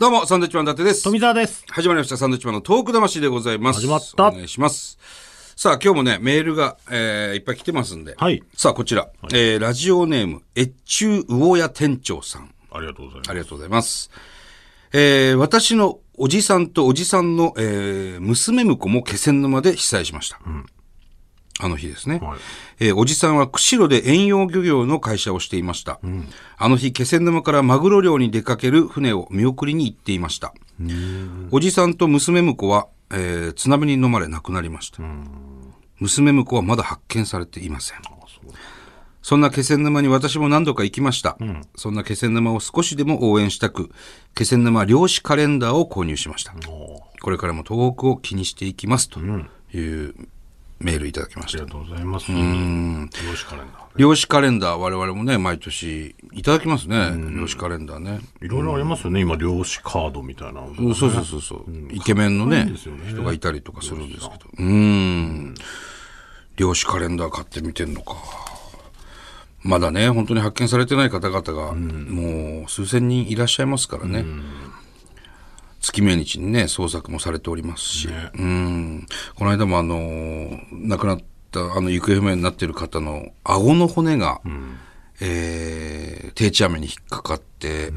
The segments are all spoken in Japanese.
どうも、サンドウィッチマン伊達です。富澤です。始まりました、サンドウィッチマンのトーク魂でございます。始まったお願いします。さあ、今日もね、メールが、えー、いっぱい来てますんで。はいさあ、こちら、えー、ラジオネーム、越中魚屋店長さん。ありがとうございます。ありがとうございます。えー、私のおじさんとおじさんの、えー、娘婿も気仙沼で被災しました。あの日ですね。はいえーおじさんは釧路で遠洋漁業の会社をしていました。あの日、気仙沼からマグロ漁に出かける船を見送りに行っていました。おじさんと娘婿は、えー津波に飲まれ亡くなりました。娘婿はまだ発見されていません。そんな気仙沼に私も何度か行きました。そんな気仙沼を少しでも応援したく、気仙沼漁師カレンダーを購入しました。これからも東北を気にしていきますというメールいただきましたありが。とうございます。うん。漁師カレンダー。漁師カレンダー、我々もね、毎年いただきますね。漁師カレンダーね。いろいろありますよね、今、漁師カードみたいなの。うんそうそうそうそう、イケメンのねね人がいたりとかするんですけど。うーん。漁師カレンダー買ってみてんのか。まだね、本当に発見されてない方々が、もう数千人いらっしゃいますからね。月命日にね、捜索もされておりますし。うん。この間もあのー亡くなった、あの、行方不明になっている方の顎の骨が、えー定置網に引っかかって、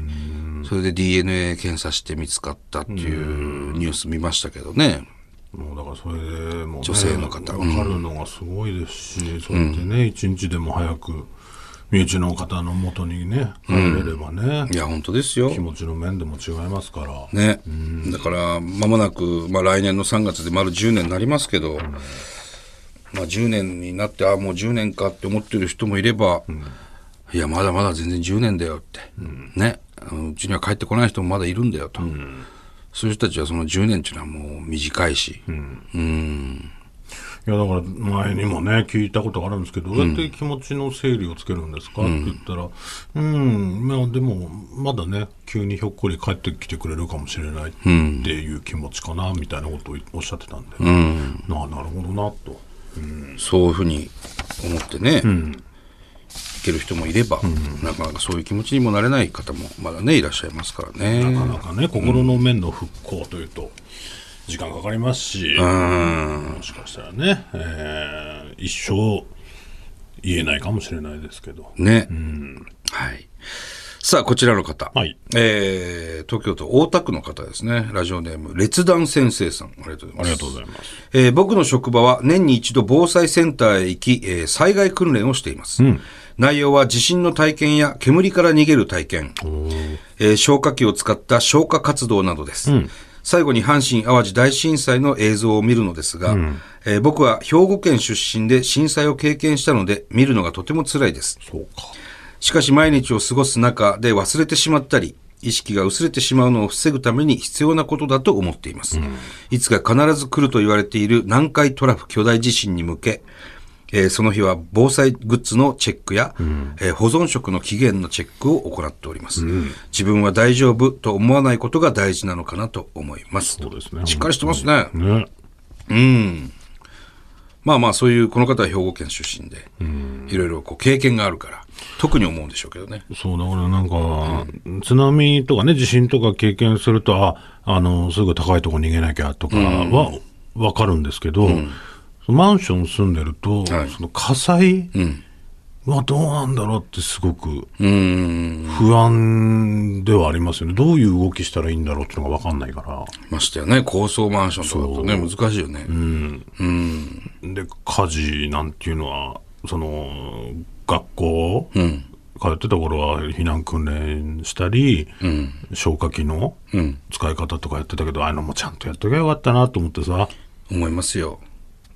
それで DNA 検査して見つかったっていうニュース見ましたけどね。もうだからそれでもう、ね、女性の方。わかるのがすごいですし、そうやってね、一日でも早く、身内の方の元にね、帰れればね、いや、本当ですよ。気。持ちの面でも違いますから。ね。だから、間もなく、まあ来年の3月で丸10年になりますけど、まあ10年になって、ああ、もう10年かって思ってる人もいれば、いや、まだまだ全然10年だよって。ね。あのうちには帰ってこない人もまだいるんだよと。そういう人たちはその10年っていうのはもう短いし。いやだから前にもね聞いたことがあるんですけど、どうやって気持ちの整理をつけるんですか、って言ったらうんまあでもまだね急にひょっこり帰ってきてくれるかもしれないっていう気持ちかなみたいなことをおっしゃってたんで、なあなるほどなと、そういうふうに思ってね、いける人もいれば、なかなかそういう気持ちにもなれない方もまだね、いらっしゃいますからね。なかなかね心の面の復興というと時間かかりますし、もしかしたらね、えー一生言えないかもしれないですけどね。はい。さあ、こちらの方。はいえー東京都大田区の方ですね。ラジオネーム、列弾先生さん。ありがとうございます。ありがとうございますえー僕の職場は年に一度防災センターへ行き、えー災害訓練をしています。内容は地震の体験や煙から逃げる体験、えー消火器を使った消火活動などです。最後に阪神・淡路大震災の映像を見るのですが、えー僕は兵庫県出身で震災を経験したので見るのがとても辛いです。そうかしかし毎日を過ごす中で忘れてしまったり、意識が薄れてしまうのを防ぐために必要なことだと思っています。いつか必ず来ると言われている南海トラフ巨大地震に向け、えーその日は防災グッズのチェックや、えー保存食の期限のチェックを行っております。自分は大丈夫と思わないことが大事なのかなと思います。そうですねしっかりしてますね。ねまあまあそういう、この方は兵庫県出身で、いろいろこう経験があるから、特に思うんでしょうけどね。そうだからなんか、津波とかね地震とか経験するとああのすぐ高いところ逃げなきゃとかはわかるんですけど、マンション住んでると、はい。その火災はどうなんだろうってすごく。不安ではありますよね。どういう動きしたらいいんだろうっていうのが分かんないから。ましたよね。高層マンションとかだとね、難しいよね。で火事なんていうのはその学校、通ってた頃は避難訓練したり、消火器の使い方とかやってたけど、ああいうのもちゃんとやっときゃよかったなと思ってさ。思いますよ。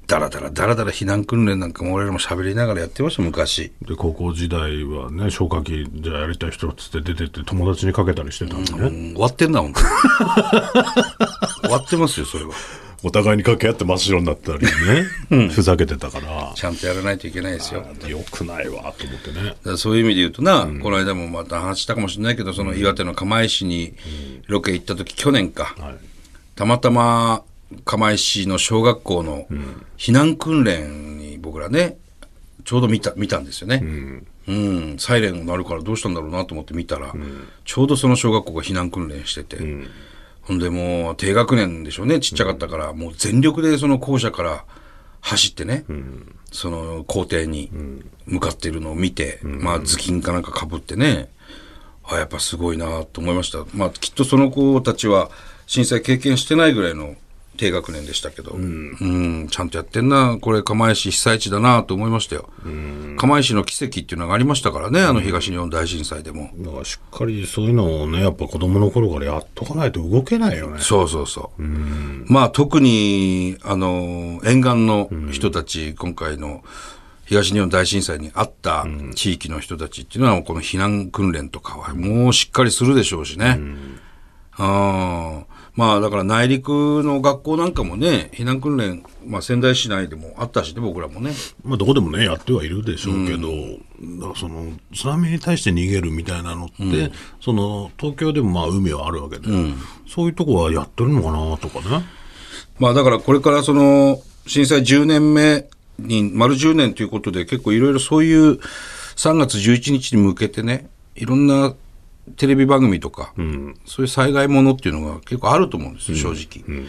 だらだらだらだら避難訓練なんかも俺らも喋りながらやってました、昔。で高校時代はね消火器じゃあやりたい人っつって出てって友達にかけたりしてたんでね、うん終わってんな、本当に。終わってますよ、それは。お互いに掛け合って真っ白になったりね、ふざけてたから。ちゃんとやらないといけないですよ。よくないわと思ってね。そういう意味で言うとな、この間もまた話したかもしれないけど、その岩手の釜石にロケ行った時、去年か、はい。たまたま釜石の小学校の避難訓練に僕らね、ちょうど見た、見たんですよね。うん、サイレンが鳴るからどうしたんだろうなと思って見たら、ちょうどその小学校が避難訓練してて、ほんでもう低学年でしょうね。ちっちゃかったから、もう全力でその校舎から走ってね、その校庭に向かっているのを見て、まあ頭巾かなんかかぶってねあやっぱすごいなと思いました。まあきっとその子たちは震災経験してないぐらいの低学年でしたけど、うん、ちゃんとやってんな、これ、釜石被災地だなと思いましたよ。釜石の奇跡っていうのがありましたからね、あの東日本大震災でも。だからしっかりそういうのをね、やっぱ子供の頃からやっとかないと動けないよね。そうそうそう。まあ特に、あの、沿岸の人たち、今回の東日本大震災にあった地域の人たちっていうのは、この避難訓練とかはもうしっかりするでしょうしね。ああまあだから内陸の学校なんかもね、避難訓練、まあ仙台市内でもあったしね、僕らもね。まあどこでもね、やってはいるでしょうけど、だからその、津波に対して逃げるみたいなのって、その、東京でもまあ海はあるわけで、そういうとこはやってるのかなとかね。まあだからこれからその震災10年目に丸10年ということで結構いろいろそういう3月11日に向けてね、いろんなテレビ番組とか、そういう災害ものっていうのが結構あると思うんですよ、正直。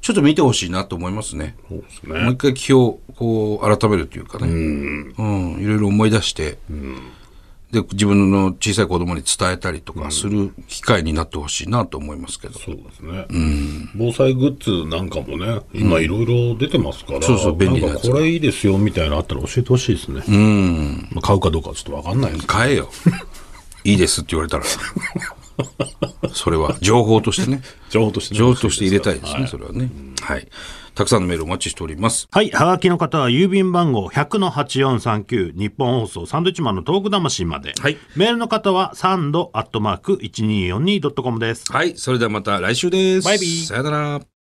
ちょっと見てほしいなと思いますね。そうですもう一ね。回気をこう改めるというかね、うん、いろいろ思い出して、で自分の小さい子供に伝えたりとかする機会になってほしいなと思いますけど。そうですね、防災グッズなんかもね、今いろいろ出てますから、そうそう便利なこれいいですよみたいなのあったら教えてほしいですね。うん。まあ、買うかどうかはちょっとわかんないですけど買えよ。いいですって言われたら。それは情報としてね。情報としてね情報として入れたいですね、はいそれはね。はい。たくさんのメールお待ちしております。はい。はがきの方は郵便番号100-8439日本放送サンドイッチマンのトーク魂まで。はいメールの方はサンドアットマーク 1242.com です。はい。それではまた来週です。バイビーさよなら。